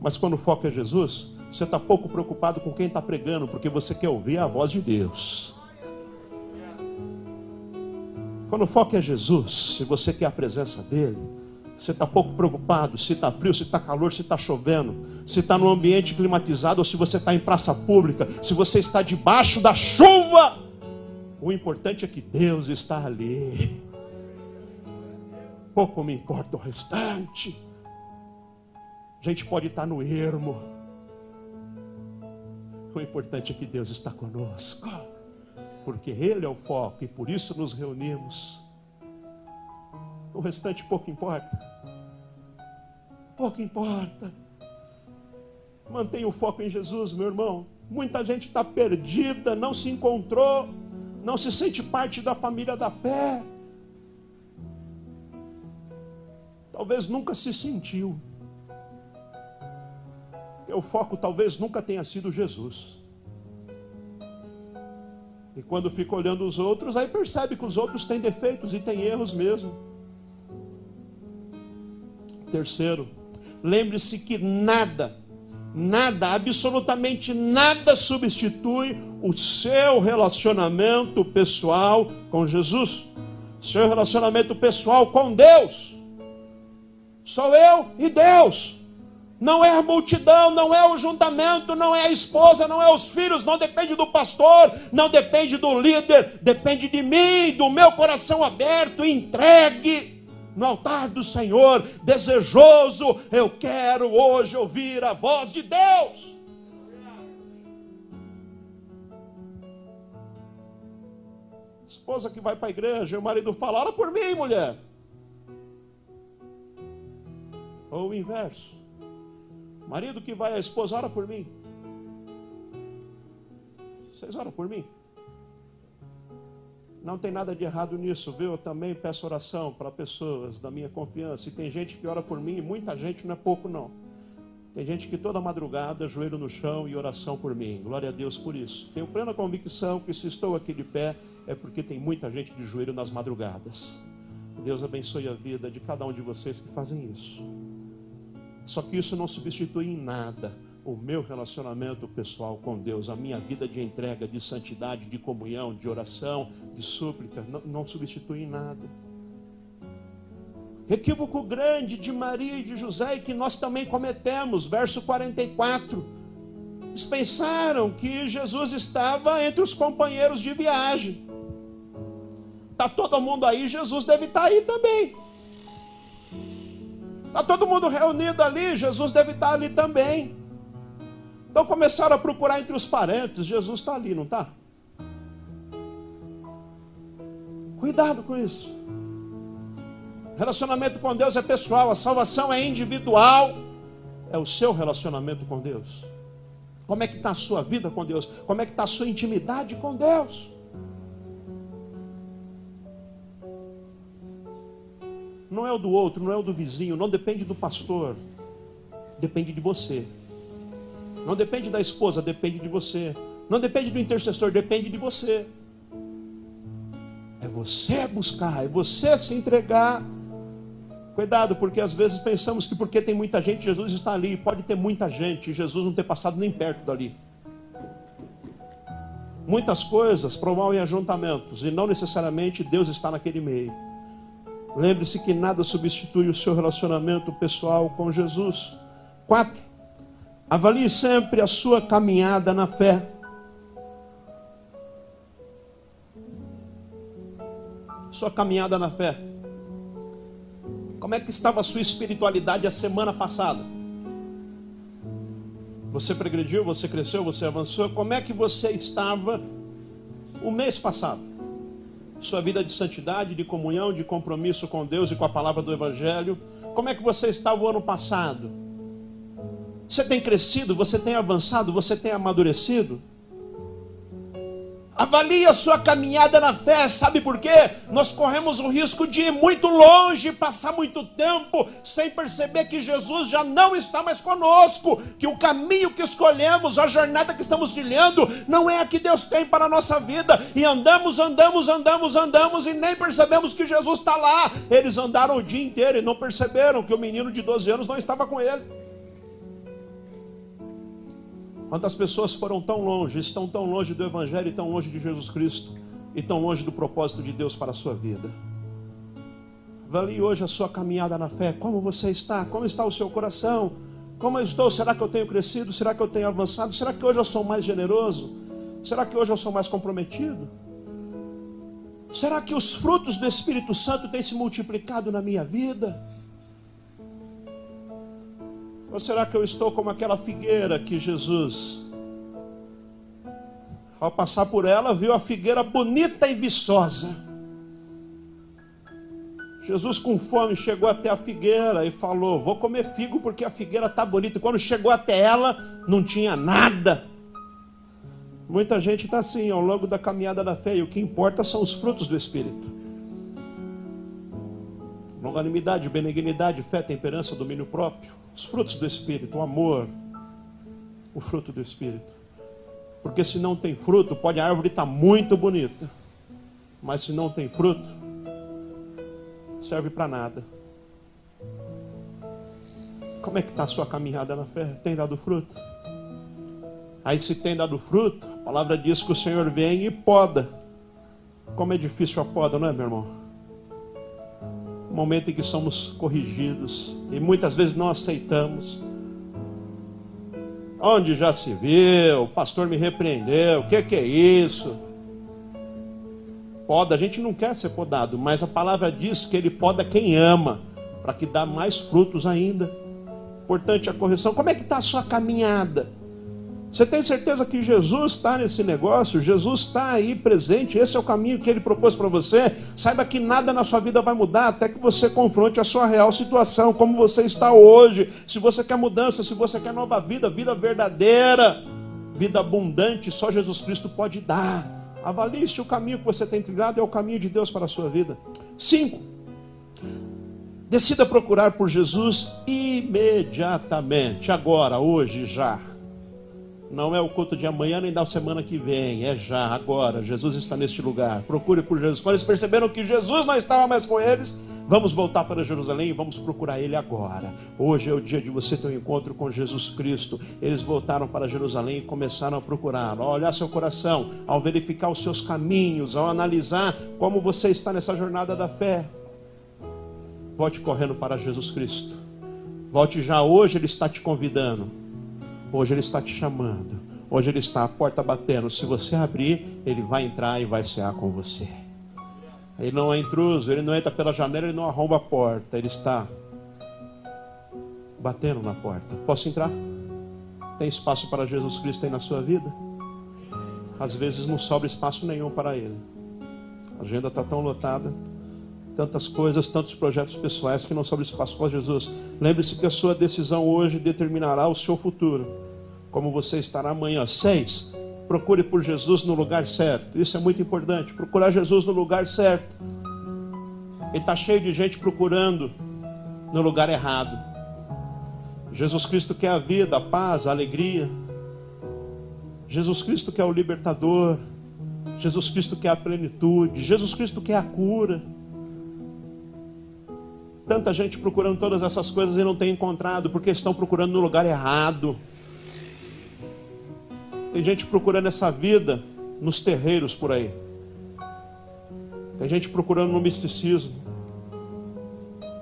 Mas quando o foco é Jesus, você está pouco preocupado com quem está pregando, porque você quer ouvir a voz de Deus. Quando o foco é Jesus, se você quer a presença dEle, você está pouco preocupado se está frio, se está calor, se está chovendo, se está no ambiente climatizado ou se você está em praça pública, se você está debaixo da chuva. O importante é que Deus está ali. Pouco me importa o restante. A gente pode estar no ermo. O importante é que Deus está conosco, porque Ele é o foco e por isso nos reunimos. O restante pouco importa. Pouco importa. Mantenha o foco em Jesus, meu irmão. Muita gente está perdida, não se encontrou, não se sente parte da família da fé. Talvez nunca se sentiu. O foco talvez nunca tenha sido Jesus. E quando fica olhando os outros, aí percebe que os outros têm defeitos e têm erros mesmo. Terceiro, lembre-se que nada, nada, absolutamente nada substitui o seu relacionamento pessoal com Jesus, seu relacionamento pessoal com Deus. Sou eu e Deus. Não é a multidão, não é o juntamento, não é a esposa, não é os filhos, não depende do pastor, não depende do líder, depende de mim, do meu coração aberto, entregue no altar do Senhor, desejoso, eu quero hoje ouvir a voz de Deus. Esposa que vai para a igreja, e o marido fala: Ora por mim, mulher. Ou o inverso. Marido que vai, a esposa, ora por mim. Vocês oram por mim? Não tem nada de errado nisso, viu? Eu também peço oração para pessoas da minha confiança. E tem gente que ora por mim, e muita gente não é pouco, não. Tem gente que toda madrugada, joelho no chão e oração por mim. Glória a Deus por isso. Tenho plena convicção que se estou aqui de pé, é porque tem muita gente de joelho nas madrugadas. Deus abençoe a vida de cada um de vocês que fazem isso. Só que isso não substitui em nada o meu relacionamento pessoal com Deus, a minha vida de entrega, de santidade, de comunhão, de oração, de súplica, não, não substitui em nada. Equívoco grande de Maria e de José e que nós também cometemos, verso 44. Eles pensaram que Jesus estava entre os companheiros de viagem. Está todo mundo aí, Jesus deve estar tá aí também. Está todo mundo reunido ali, Jesus deve estar tá ali também. Então começaram a procurar entre os parentes, Jesus está ali, não está? Cuidado com isso. Relacionamento com Deus é pessoal, a salvação é individual. É o seu relacionamento com Deus. Como é que está a sua vida com Deus? Como é que está a sua intimidade com Deus? Não é o do outro, não é o do vizinho, não depende do pastor. Depende de você. Não depende da esposa, depende de você. Não depende do intercessor, depende de você. É você buscar, é você se entregar Cuidado, porque às vezes pensamos que porque tem muita gente, Jesus está ali. Pode ter muita gente e Jesus não ter passado nem perto dali. Muitas coisas promovem ajuntamentos e não necessariamente Deus está naquele meio. Lembre-se que nada substitui o seu relacionamento pessoal com Jesus. Quatro, avalie sempre a sua caminhada na fé. Sua caminhada na fé. Como é que estava a sua espiritualidade a semana passada? Você progrediu, você cresceu, você avançou? Como é que você estava o mês passado? Sua vida de santidade, de comunhão, de compromisso com Deus e com a palavra do Evangelho? Como é que você estava o ano passado? Você tem crescido, você tem avançado, você tem amadurecido? Avalie a sua caminhada na fé, sabe por quê? Nós corremos o risco de ir muito longe, passar muito tempo sem perceber que Jesus já não está mais conosco, que o caminho que escolhemos, a jornada que estamos trilhando, não é a que Deus tem para a nossa vida. E andamos, andamos, andamos, andamos e nem percebemos que Jesus está lá. Eles andaram o dia inteiro e não perceberam que o menino de 12 anos não estava com ele. Quantas pessoas foram tão longe, estão tão longe do Evangelho tão longe de Jesus Cristo e tão longe do propósito de Deus para a sua vida. Avalie hoje a sua caminhada na fé. Como você está? Como está o seu coração? Como eu estou? Será que eu tenho crescido? Será que eu tenho avançado? Será que hoje eu sou mais generoso? Será que hoje eu sou mais comprometido? Será que os frutos do Espírito Santo têm se multiplicado na minha vida? Ou será que eu estou como aquela figueira que Jesus, ao passar por ela, viu a figueira bonita e viçosa? Jesus, com fome, chegou até a figueira e falou: Vou comer figo porque a figueira está bonita. E quando chegou até ela, não tinha nada. Muita gente está assim ao longo da caminhada da fé, e o que importa são os frutos do Espírito: longanimidade, benignidade, fé, temperança, domínio próprio. Os frutos do Espírito, o amor, o fruto do Espírito. Porque se não tem fruto, pode a árvore estar tá muito bonita, mas se não tem fruto, serve para nada. Como é que está a sua caminhada na fé? Tem dado fruto? Aí se tem dado fruto, a palavra diz que o Senhor vem e poda. Como é difícil a poda, não é, meu irmão? Momento em que somos corrigidos e muitas vezes não aceitamos. Onde já se viu, o pastor me repreendeu, o que, que é isso? Poda, a gente não quer ser podado, mas a palavra diz que ele poda quem ama, para que dá mais frutos ainda. Importante a correção. Como é que está a sua caminhada? Você tem certeza que Jesus está nesse negócio? Jesus está aí presente. Esse é o caminho que ele propôs para você. Saiba que nada na sua vida vai mudar até que você confronte a sua real situação, como você está hoje. Se você quer mudança, se você quer nova vida, vida verdadeira, vida abundante, só Jesus Cristo pode dar. Avalie se o caminho que você tem trilhado é o caminho de Deus para a sua vida. Cinco. Decida procurar por Jesus imediatamente, agora, hoje, já. Não é o culto de amanhã nem da semana que vem, é já, agora. Jesus está neste lugar. Procure por Jesus. Quando eles perceberam que Jesus não estava mais com eles, vamos voltar para Jerusalém e vamos procurar Ele agora. Hoje é o dia de você ter um encontro com Jesus Cristo. Eles voltaram para Jerusalém e começaram a procurar, ao olhar seu coração, ao verificar os seus caminhos, ao analisar como você está nessa jornada da fé. Volte correndo para Jesus Cristo. Volte já hoje, Ele está te convidando. Hoje Ele está te chamando. Hoje Ele está à porta batendo. Se você abrir, Ele vai entrar e vai cear com você. Ele não é intruso, Ele não entra pela janela, Ele não arromba a porta. Ele está batendo na porta. Posso entrar? Tem espaço para Jesus Cristo aí na sua vida? Às vezes não sobra espaço nenhum para Ele. A agenda está tão lotada tantas coisas, tantos projetos pessoais que não sobra espaço para Jesus. Lembre-se que a sua decisão hoje determinará o seu futuro. Como você estará amanhã. Seis, procure por Jesus no lugar certo. Isso é muito importante. Procurar Jesus no lugar certo. Ele está cheio de gente procurando no lugar errado. Jesus Cristo quer a vida, a paz, a alegria. Jesus Cristo quer o libertador. Jesus Cristo quer a plenitude. Jesus Cristo quer a cura. Tanta gente procurando todas essas coisas e não tem encontrado, porque estão procurando no lugar errado. Tem gente procurando essa vida nos terreiros por aí. Tem gente procurando no misticismo.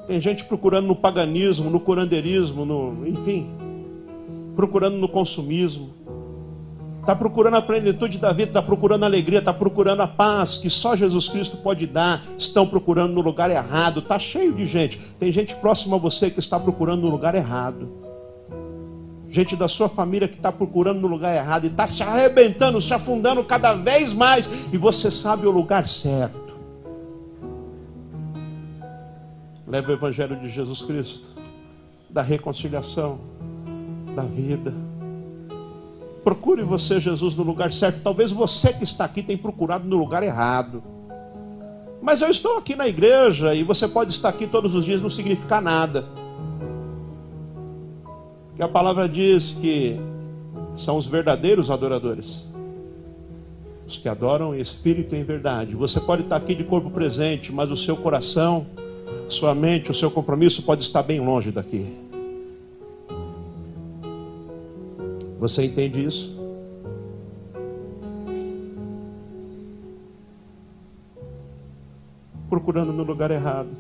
Tem gente procurando no paganismo, no curandeirismo, no, enfim, procurando no consumismo está procurando a plenitude da vida, está procurando a alegria, está procurando a paz que só Jesus Cristo pode dar, estão procurando no lugar errado, está cheio de gente. Tem gente próxima a você que está procurando no lugar errado. Gente da sua família que está procurando no lugar errado e está se arrebentando, se afundando cada vez mais, e você sabe o lugar certo. Leva o Evangelho de Jesus Cristo, da reconciliação, da vida Procure você, Jesus, no lugar certo. Talvez você que está aqui tenha procurado no lugar errado. Mas eu estou aqui na igreja e você pode estar aqui todos os dias, não significa nada. Que a palavra diz que são os verdadeiros adoradores. Os que adoram espírito em verdade. Você pode estar aqui de corpo presente, mas o seu coração, sua mente, o seu compromisso pode estar bem longe daqui. Você entende isso? Procurando no lugar errado.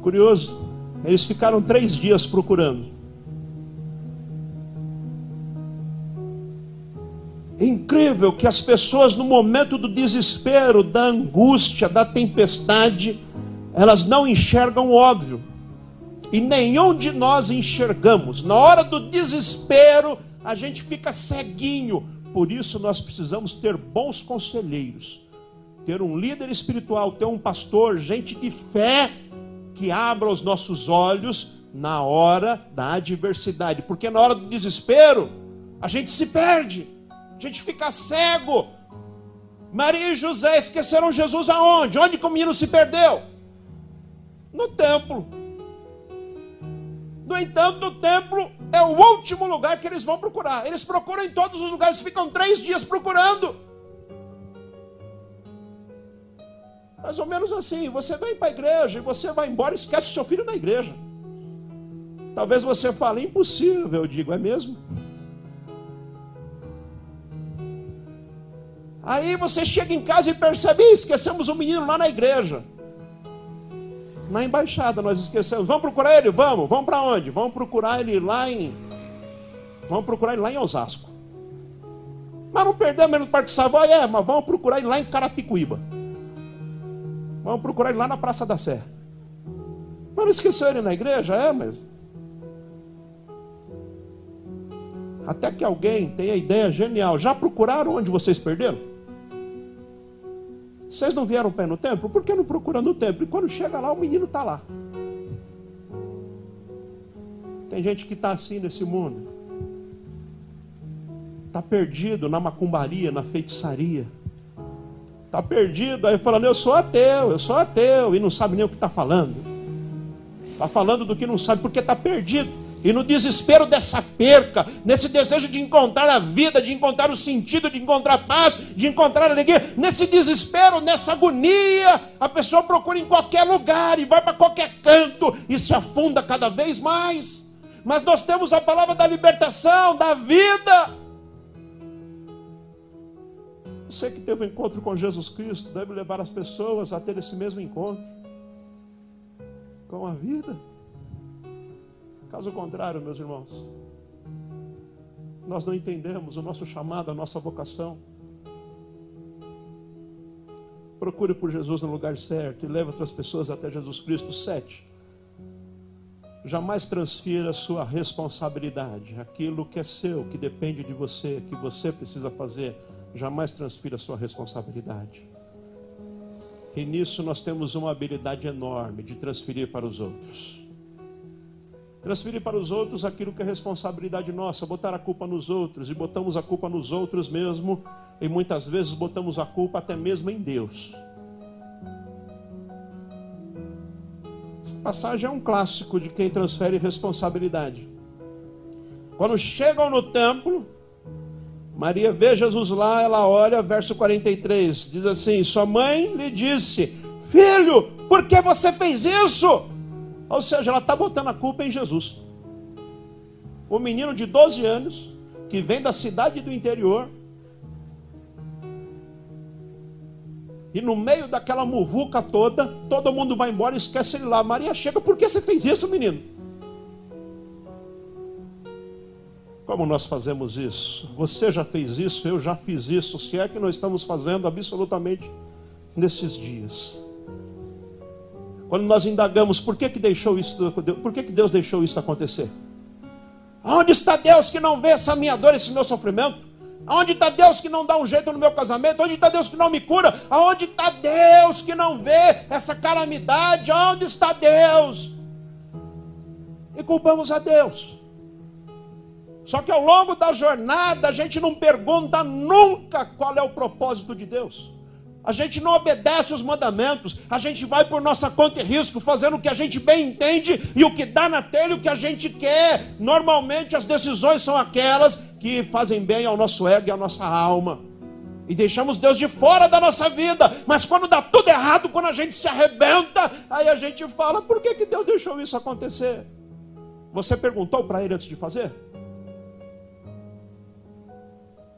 Curioso, eles ficaram três dias procurando. É incrível que as pessoas, no momento do desespero, da angústia, da tempestade, elas não enxergam o óbvio e nenhum de nós enxergamos. Na hora do desespero, a gente fica ceguinho. Por isso, nós precisamos ter bons conselheiros, ter um líder espiritual, ter um pastor, gente de fé que abra os nossos olhos na hora da adversidade, porque na hora do desespero, a gente se perde, a gente fica cego. Maria e José esqueceram Jesus aonde? Onde que o menino se perdeu? No templo. No entanto, o templo é o último lugar que eles vão procurar. Eles procuram em todos os lugares, ficam três dias procurando. Mais ou menos assim, você vem para a igreja e você vai embora, esquece o seu filho na igreja. Talvez você fale, impossível, eu digo, é mesmo? Aí você chega em casa e percebe, esquecemos o menino lá na igreja na embaixada, nós esquecemos. Vamos procurar ele? Vamos. Vamos para onde? Vamos procurar ele lá em. Vamos procurar ele lá em Osasco. Mas não perdemos ele no Parque Savoy, é, mas vamos procurar ele lá em Carapicuíba. Vamos procurar ele lá na Praça da Sé. Mas não esqueceu ele na igreja? É, mas. Até que alguém tenha ideia genial. Já procuraram onde vocês perderam? Vocês não vieram pé no templo? Por que não procuram no templo? E quando chega lá, o menino está lá. Tem gente que está assim nesse mundo. Está perdido na macumbaria, na feitiçaria. Está perdido aí falando, eu sou ateu, eu sou ateu, e não sabe nem o que está falando. Está falando do que não sabe, porque está perdido. E no desespero dessa perca, nesse desejo de encontrar a vida, de encontrar o sentido, de encontrar paz, de encontrar alegria, nesse desespero, nessa agonia, a pessoa procura em qualquer lugar e vai para qualquer canto e se afunda cada vez mais. Mas nós temos a palavra da libertação, da vida. Você que teve um encontro com Jesus Cristo deve levar as pessoas a ter esse mesmo encontro com a vida. Caso contrário, meus irmãos, nós não entendemos o nosso chamado, a nossa vocação. Procure por Jesus no lugar certo e leve outras pessoas até Jesus Cristo. Sete. Jamais transfira sua responsabilidade, aquilo que é seu, que depende de você, que você precisa fazer. Jamais transfira sua responsabilidade. E nisso nós temos uma habilidade enorme de transferir para os outros. Transferir para os outros aquilo que é responsabilidade nossa, botar a culpa nos outros, e botamos a culpa nos outros mesmo, e muitas vezes botamos a culpa até mesmo em Deus. Essa passagem é um clássico de quem transfere responsabilidade. Quando chegam no templo, Maria vê Jesus lá, ela olha, verso 43, diz assim: Sua mãe lhe disse, Filho, por que você fez isso? Ou seja, ela está botando a culpa em Jesus. O menino de 12 anos, que vem da cidade do interior, e no meio daquela muvuca toda, todo mundo vai embora e esquece ele lá. Maria chega, por que você fez isso, menino? Como nós fazemos isso? Você já fez isso, eu já fiz isso, se é que nós estamos fazendo absolutamente nesses dias. Quando nós indagamos por que, que deixou isso, por que, que Deus deixou isso acontecer? Onde está Deus que não vê essa minha dor, esse meu sofrimento? Onde está Deus que não dá um jeito no meu casamento? Onde está Deus que não me cura? Aonde está Deus que não vê essa calamidade? Onde está Deus? E culpamos a Deus. Só que ao longo da jornada a gente não pergunta nunca qual é o propósito de Deus. A gente não obedece os mandamentos, a gente vai por nossa conta e risco, fazendo o que a gente bem entende e o que dá na telha, o que a gente quer. Normalmente as decisões são aquelas que fazem bem ao nosso ego e à nossa alma. E deixamos Deus de fora da nossa vida. Mas quando dá tudo errado, quando a gente se arrebenta, aí a gente fala: por que, que Deus deixou isso acontecer? Você perguntou para ele antes de fazer?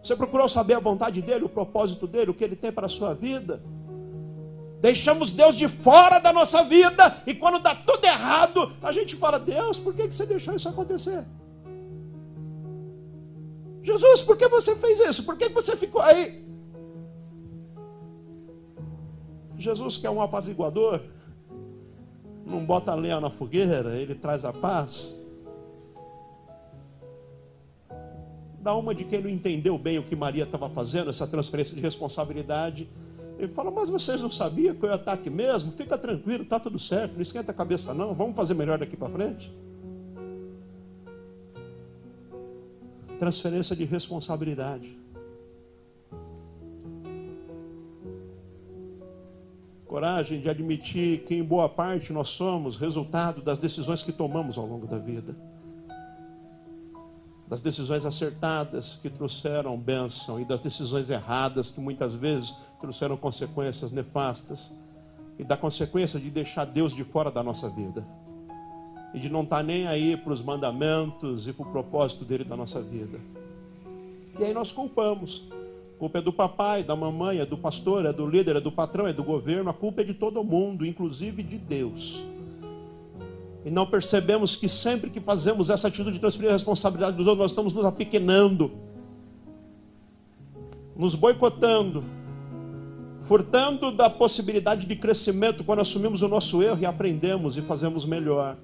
Você procurou saber a vontade dele, o propósito dele, o que ele tem para a sua vida? Deixamos Deus de fora da nossa vida e quando dá tudo errado, a gente fala: Deus, por que você deixou isso acontecer? Jesus, por que você fez isso? Por que você ficou aí? Jesus, que é um apaziguador, não bota lenha na fogueira, ele traz a paz. Dá uma de quem não entendeu bem o que Maria estava fazendo, essa transferência de responsabilidade. Ele fala, mas vocês não sabiam que eu ia estar aqui mesmo? Fica tranquilo, está tudo certo, não esquenta a cabeça não, vamos fazer melhor daqui para frente. Transferência de responsabilidade. Coragem de admitir que, em boa parte, nós somos resultado das decisões que tomamos ao longo da vida das decisões acertadas que trouxeram bênção e das decisões erradas que muitas vezes trouxeram consequências nefastas e da consequência de deixar Deus de fora da nossa vida e de não estar tá nem aí para os mandamentos e para o propósito dele da nossa vida. E aí nós culpamos. A culpa é do papai, da mamãe, é do pastor, é do líder, é do patrão, é do governo. A culpa é de todo mundo, inclusive de Deus. E não percebemos que sempre que fazemos essa atitude de transferir a responsabilidade dos outros, nós estamos nos apequenando, nos boicotando, furtando da possibilidade de crescimento quando assumimos o nosso erro e aprendemos e fazemos melhor.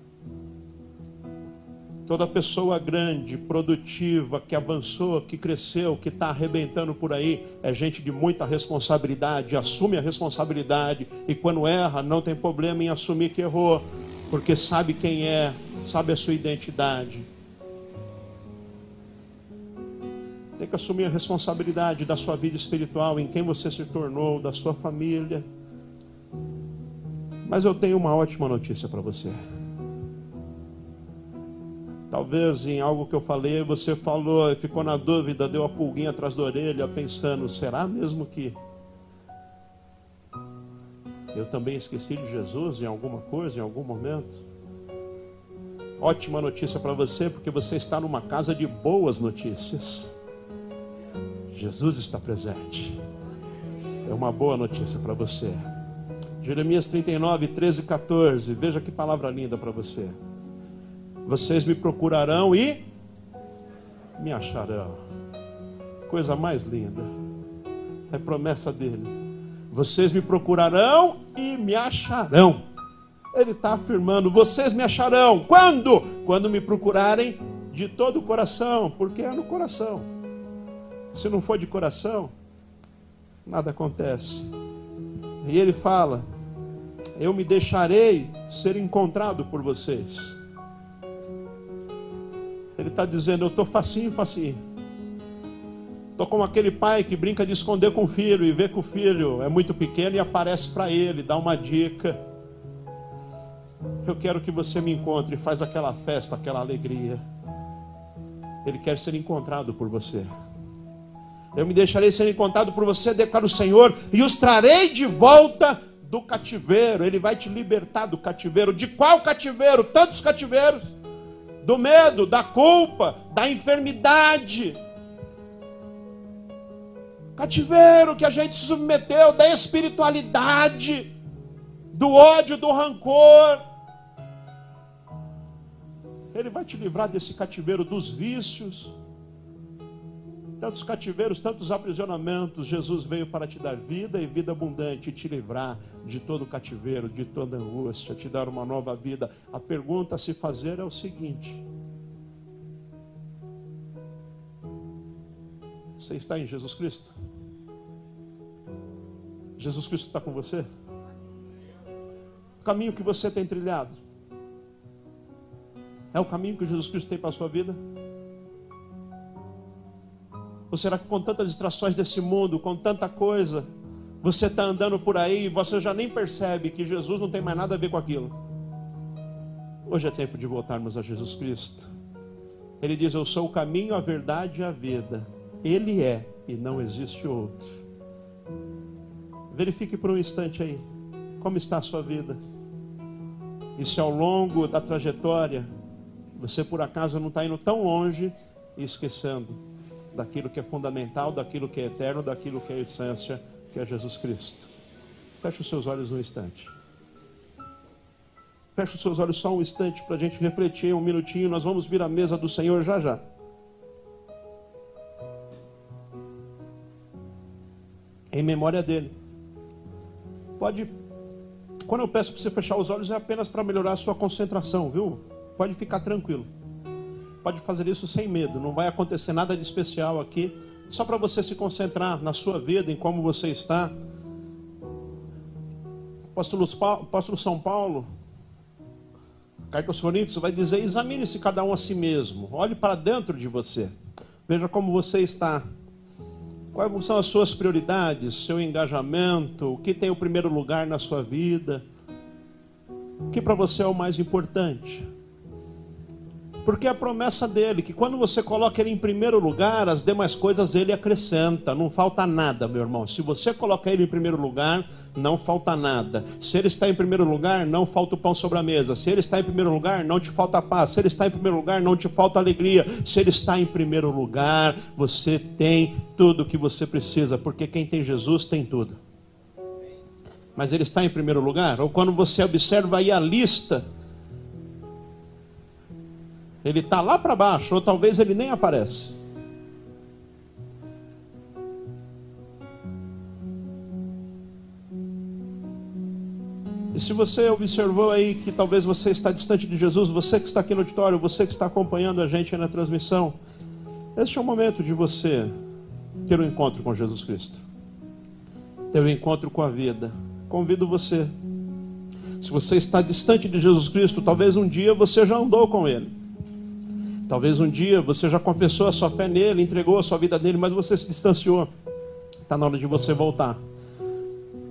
Toda pessoa grande, produtiva, que avançou, que cresceu, que está arrebentando por aí, é gente de muita responsabilidade, assume a responsabilidade e quando erra, não tem problema em assumir que errou porque sabe quem é, sabe a sua identidade. Tem que assumir a responsabilidade da sua vida espiritual, em quem você se tornou, da sua família. Mas eu tenho uma ótima notícia para você. Talvez em algo que eu falei, você falou, ficou na dúvida, deu a pulguinha atrás da orelha, pensando: será mesmo que eu também esqueci de Jesus em alguma coisa, em algum momento? Ótima notícia para você, porque você está numa casa de boas notícias. Jesus está presente. É uma boa notícia para você. Jeremias 39, 13 e 14. Veja que palavra linda para você. Vocês me procurarão e me acharão. Coisa mais linda. É promessa dele. Vocês me procurarão e me acharão. Ele está afirmando: vocês me acharão. Quando? Quando me procurarem de todo o coração, porque é no coração. Se não for de coração, nada acontece. E ele fala: Eu me deixarei ser encontrado por vocês. Ele está dizendo: Eu estou facinho, facinho. Estou como aquele pai que brinca de esconder com o filho e vê que o filho é muito pequeno e aparece para ele, dá uma dica. Eu quero que você me encontre e faz aquela festa, aquela alegria. Ele quer ser encontrado por você. Eu me deixarei ser encontrado por você, declara o Senhor, e os trarei de volta do cativeiro. Ele vai te libertar do cativeiro. De qual cativeiro? Tantos cativeiros do medo, da culpa, da enfermidade. Cativeiro que a gente se submeteu, da espiritualidade, do ódio, do rancor. Ele vai te livrar desse cativeiro dos vícios, tantos cativeiros, tantos aprisionamentos. Jesus veio para te dar vida e vida abundante, e te livrar de todo cativeiro, de toda angústia, te dar uma nova vida. A pergunta a se fazer é o seguinte: Você está em Jesus Cristo? Jesus Cristo está com você? O caminho que você tem trilhado é o caminho que Jesus Cristo tem para a sua vida? Ou será que com tantas distrações desse mundo, com tanta coisa, você está andando por aí e você já nem percebe que Jesus não tem mais nada a ver com aquilo? Hoje é tempo de voltarmos a Jesus Cristo. Ele diz: Eu sou o caminho, a verdade e a vida. Ele é e não existe outro. Verifique por um instante aí como está a sua vida. E se ao longo da trajetória você por acaso não está indo tão longe e esquecendo daquilo que é fundamental, daquilo que é eterno, daquilo que é essência, que é Jesus Cristo. Feche os seus olhos um instante. Feche os seus olhos só um instante para a gente refletir um minutinho. Nós vamos vir à mesa do Senhor já já. Em memória dele. Pode. Quando eu peço para você fechar os olhos, é apenas para melhorar a sua concentração, viu? Pode ficar tranquilo pode fazer isso sem medo, não vai acontecer nada de especial aqui, só para você se concentrar na sua vida, em como você está. Apóstolo, São Paulo, carta aos Coríntios, vai dizer: examine-se cada um a si mesmo, olhe para dentro de você, veja como você está. Quais são as suas prioridades, seu engajamento, o que tem o primeiro lugar na sua vida, o que para você é o mais importante. Porque é a promessa dele, que quando você coloca ele em primeiro lugar, as demais coisas ele acrescenta, não falta nada, meu irmão. Se você coloca ele em primeiro lugar, não falta nada. Se ele está em primeiro lugar, não falta o pão sobre a mesa. Se ele está em primeiro lugar, não te falta paz. Se ele está em primeiro lugar, não te falta alegria. Se ele está em primeiro lugar, você tem tudo o que você precisa, porque quem tem Jesus tem tudo. Mas ele está em primeiro lugar? Ou quando você observa aí a lista ele está lá para baixo, ou talvez ele nem aparece. E se você observou aí que talvez você está distante de Jesus, você que está aqui no auditório, você que está acompanhando a gente na transmissão, este é o momento de você ter um encontro com Jesus Cristo, ter um encontro com a vida. Convido você. Se você está distante de Jesus Cristo, talvez um dia você já andou com Ele. Talvez um dia você já confessou a sua fé nele, entregou a sua vida nele, mas você se distanciou. Está na hora de você voltar.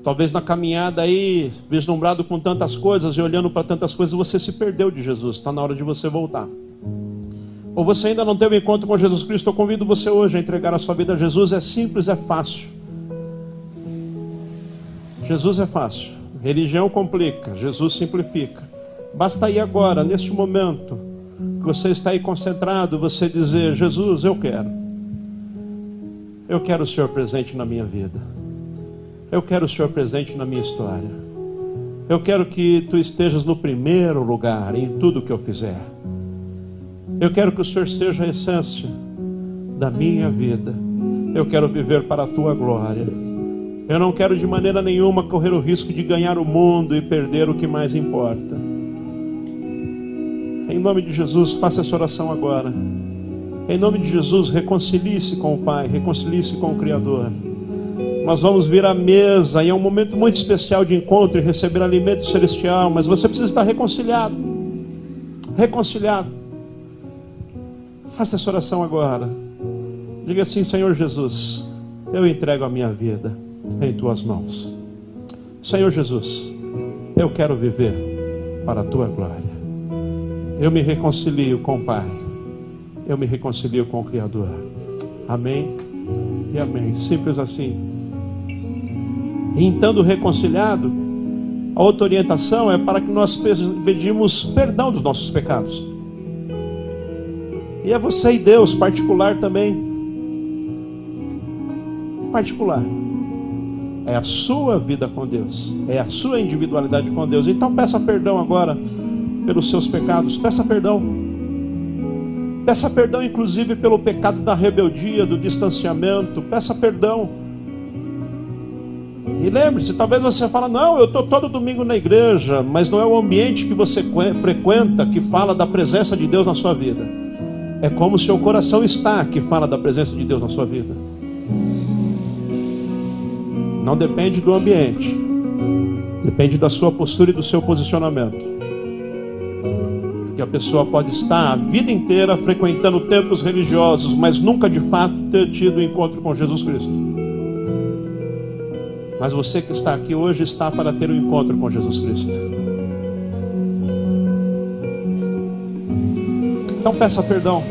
Talvez na caminhada aí, vislumbrado com tantas coisas e olhando para tantas coisas, você se perdeu de Jesus. Está na hora de você voltar. ou você ainda não teve um encontro com Jesus Cristo, eu convido você hoje a entregar a sua vida a Jesus. É simples, é fácil. Jesus é fácil. Religião complica, Jesus simplifica. Basta ir agora, neste momento, você está aí concentrado, você dizer: Jesus, eu quero. Eu quero o Senhor presente na minha vida. Eu quero o Senhor presente na minha história. Eu quero que tu estejas no primeiro lugar em tudo que eu fizer. Eu quero que o Senhor seja a essência da minha vida. Eu quero viver para a tua glória. Eu não quero de maneira nenhuma correr o risco de ganhar o mundo e perder o que mais importa. Em nome de Jesus, faça essa oração agora. Em nome de Jesus, reconcilie-se com o Pai, reconcilie-se com o Criador. Nós vamos vir à mesa e é um momento muito especial de encontro e receber alimento celestial, mas você precisa estar reconciliado. Reconciliado. Faça essa oração agora. Diga assim: Senhor Jesus, eu entrego a minha vida em tuas mãos. Senhor Jesus, eu quero viver para a tua glória. Eu me reconcilio com o Pai. Eu me reconcilio com o Criador. Amém e amém. Simples assim. E estando reconciliado, a outra orientação é para que nós pedimos perdão dos nossos pecados. E é você e Deus, particular também. Particular. É a sua vida com Deus. É a sua individualidade com Deus. Então peça perdão agora pelos seus pecados. Peça perdão. Peça perdão, inclusive, pelo pecado da rebeldia, do distanciamento. Peça perdão. E lembre-se, talvez você fale, não, eu estou todo domingo na igreja, mas não é o ambiente que você frequenta que fala da presença de Deus na sua vida. É como seu coração está que fala da presença de Deus na sua vida. Não depende do ambiente. Depende da sua postura e do seu posicionamento. Porque a pessoa pode estar a vida inteira frequentando templos religiosos, mas nunca de fato ter tido um encontro com Jesus Cristo. Mas você que está aqui hoje está para ter um encontro com Jesus Cristo. Então peça perdão.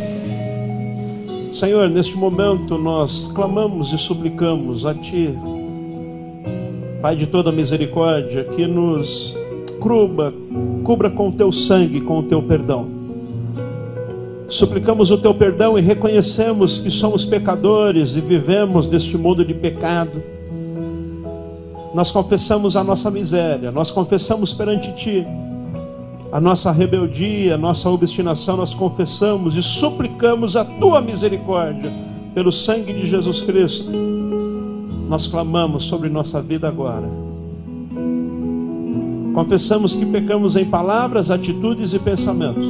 Senhor, neste momento nós clamamos e suplicamos a Ti, Pai de toda misericórdia, que nos cubra, cubra com o Teu sangue, com o Teu perdão. Suplicamos o Teu perdão e reconhecemos que somos pecadores e vivemos neste mundo de pecado. Nós confessamos a nossa miséria, nós confessamos perante Ti a nossa rebeldia, a nossa obstinação, nós confessamos e suplicamos a tua misericórdia pelo sangue de Jesus Cristo. Nós clamamos sobre nossa vida agora. Confessamos que pecamos em palavras, atitudes e pensamentos.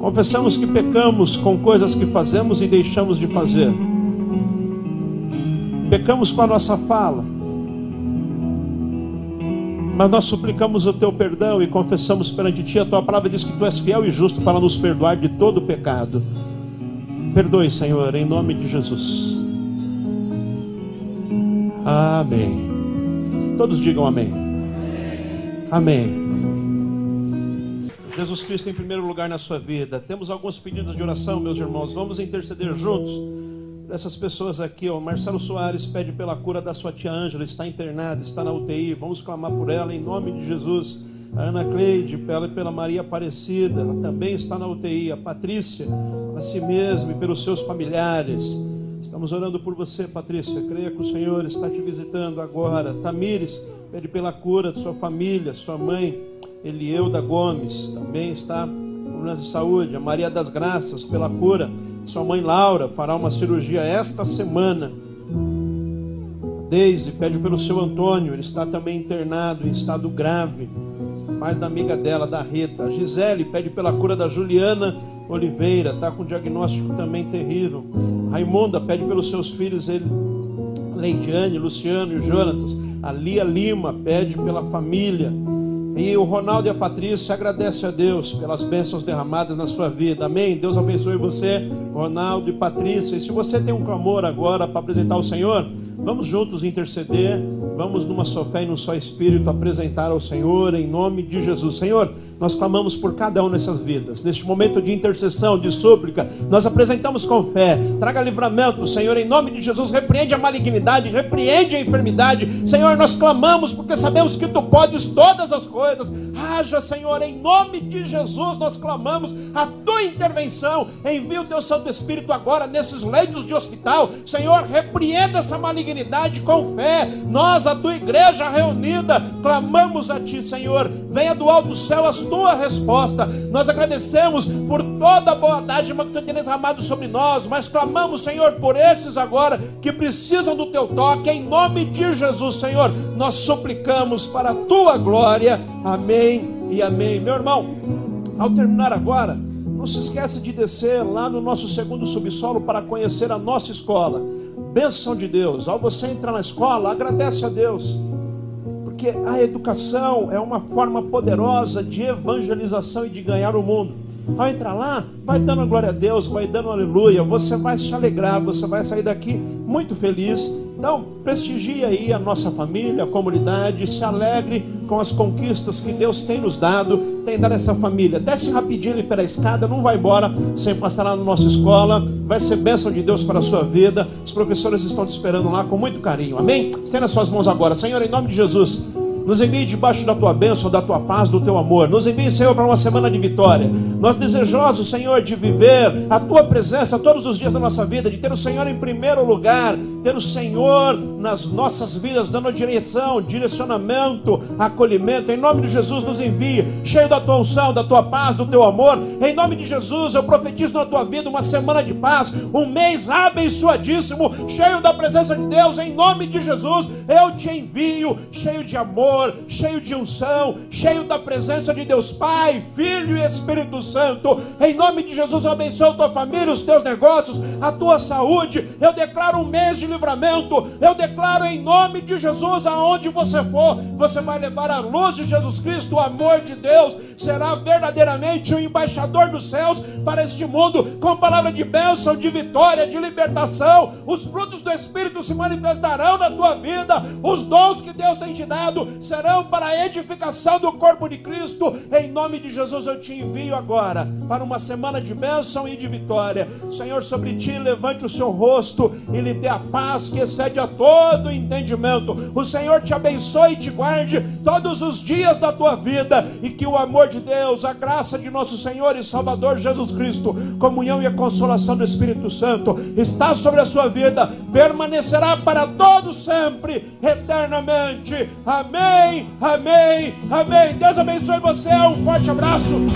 Confessamos que pecamos com coisas que fazemos e deixamos de fazer. Pecamos com a nossa fala mas nós suplicamos o teu perdão e confessamos perante ti. A tua palavra diz que tu és fiel e justo para nos perdoar de todo pecado. Perdoe, Senhor, em nome de Jesus. Amém. Todos digam amém. Amém. Jesus Cristo em primeiro lugar na sua vida. Temos alguns pedidos de oração, meus irmãos. Vamos interceder juntos essas pessoas aqui, ó, Marcelo Soares pede pela cura da sua tia Ângela, está internada, está na UTI. Vamos clamar por ela em nome de Jesus. A Ana Cleide, pela, pela Maria Aparecida, ela também está na UTI. A Patrícia, a si mesma e pelos seus familiares. Estamos orando por você, Patrícia. Creia que o Senhor está te visitando agora. Tamires, pede pela cura de sua família, sua mãe, Elieuda Gomes, também está com problemas de saúde. A Maria das Graças, pela cura sua mãe Laura fará uma cirurgia esta semana. Deise pede pelo seu Antônio, ele está também internado em estado grave. Mais da amiga dela, da Rita. A Gisele pede pela cura da Juliana Oliveira, está com diagnóstico também terrível. Raimonda pede pelos seus filhos, ele, Leidiane, Luciano e Jonatas. A Lia Lima pede pela família. E o Ronaldo e a Patrícia agradecem a Deus pelas bênçãos derramadas na sua vida. Amém? Deus abençoe você, Ronaldo e Patrícia. E se você tem um clamor agora para apresentar ao Senhor, Vamos juntos interceder, vamos numa só fé e num só espírito apresentar ao Senhor em nome de Jesus. Senhor, nós clamamos por cada um nessas vidas. Neste momento de intercessão, de súplica, nós apresentamos com fé. Traga livramento, Senhor, em nome de Jesus. Repreende a malignidade, repreende a enfermidade. Senhor, nós clamamos porque sabemos que tu podes todas as coisas. Haja, Senhor, em nome de Jesus, nós clamamos a tua intervenção. Envia o teu Santo Espírito agora nesses leitos de hospital. Senhor, repreenda essa malignidade com fé. Nós, a tua igreja reunida, clamamos a ti, Senhor. Venha do alto céu as tua resposta. Nós agradecemos por toda a dádiva que tu tens derramado sobre nós, mas clamamos, Senhor, por esses agora que precisam do teu toque, em nome de Jesus, Senhor. Nós suplicamos para a tua glória. Amém e amém. Meu irmão, ao terminar agora, não se esqueça de descer lá no nosso segundo subsolo para conhecer a nossa escola. Bênção de Deus. Ao você entrar na escola, agradece a Deus porque a educação é uma forma poderosa de evangelização e de ganhar o mundo. Ao entrar lá, vai dando glória a Deus, vai dando aleluia, você vai se alegrar, você vai sair daqui muito feliz. Então, prestigie aí a nossa família, a comunidade, se alegre com as conquistas que Deus tem nos dado, tem dado essa família. Desce rapidinho ali pela escada, não vai embora sem passar lá na nossa escola, vai ser bênção de Deus para a sua vida. Os professores estão te esperando lá com muito carinho, amém? Estenda suas mãos agora, Senhor, em nome de Jesus. Nos envie debaixo da tua bênção, da tua paz, do teu amor. Nos envie, Senhor, para uma semana de vitória. Nós desejosos, Senhor, de viver a tua presença todos os dias da nossa vida, de ter o Senhor em primeiro lugar, ter o Senhor nas nossas vidas, dando direção, direcionamento, acolhimento. Em nome de Jesus, nos envie, cheio da tua unção, da tua paz, do teu amor. Em nome de Jesus, eu profetizo na tua vida uma semana de paz, um mês abençoadíssimo, cheio da presença de Deus. Em nome de Jesus, eu te envio, cheio de amor, cheio de unção, cheio da presença de Deus Pai, Filho e Espírito Santo. Em nome de Jesus, eu abençoo a tua família, os teus negócios, a tua saúde. Eu declaro um mês de livramento. Eu declaro em nome de Jesus, aonde você for, você vai levar a luz de Jesus Cristo, o amor de Deus, será verdadeiramente o um embaixador dos céus para este mundo, com palavra de bênção, de vitória, de libertação. Os frutos do Espírito se manifestarão na tua vida, os dons que Deus tem te dado serão para a edificação do corpo de Cristo. Em nome de Jesus, eu te envio agora para uma semana de bênção e de vitória. Senhor, sobre ti, levante o seu rosto e lhe dê a paz que excede a todo entendimento. O Senhor te abençoe e te guarde todos os dias da tua vida e que o amor de Deus, a graça de nosso Senhor e Salvador Jesus Cristo, comunhão e a consolação do Espírito Santo está sobre a sua vida, permanecerá para todos sempre, eternamente. Amém, amém, amém. Deus abençoe você. Um forte abraço.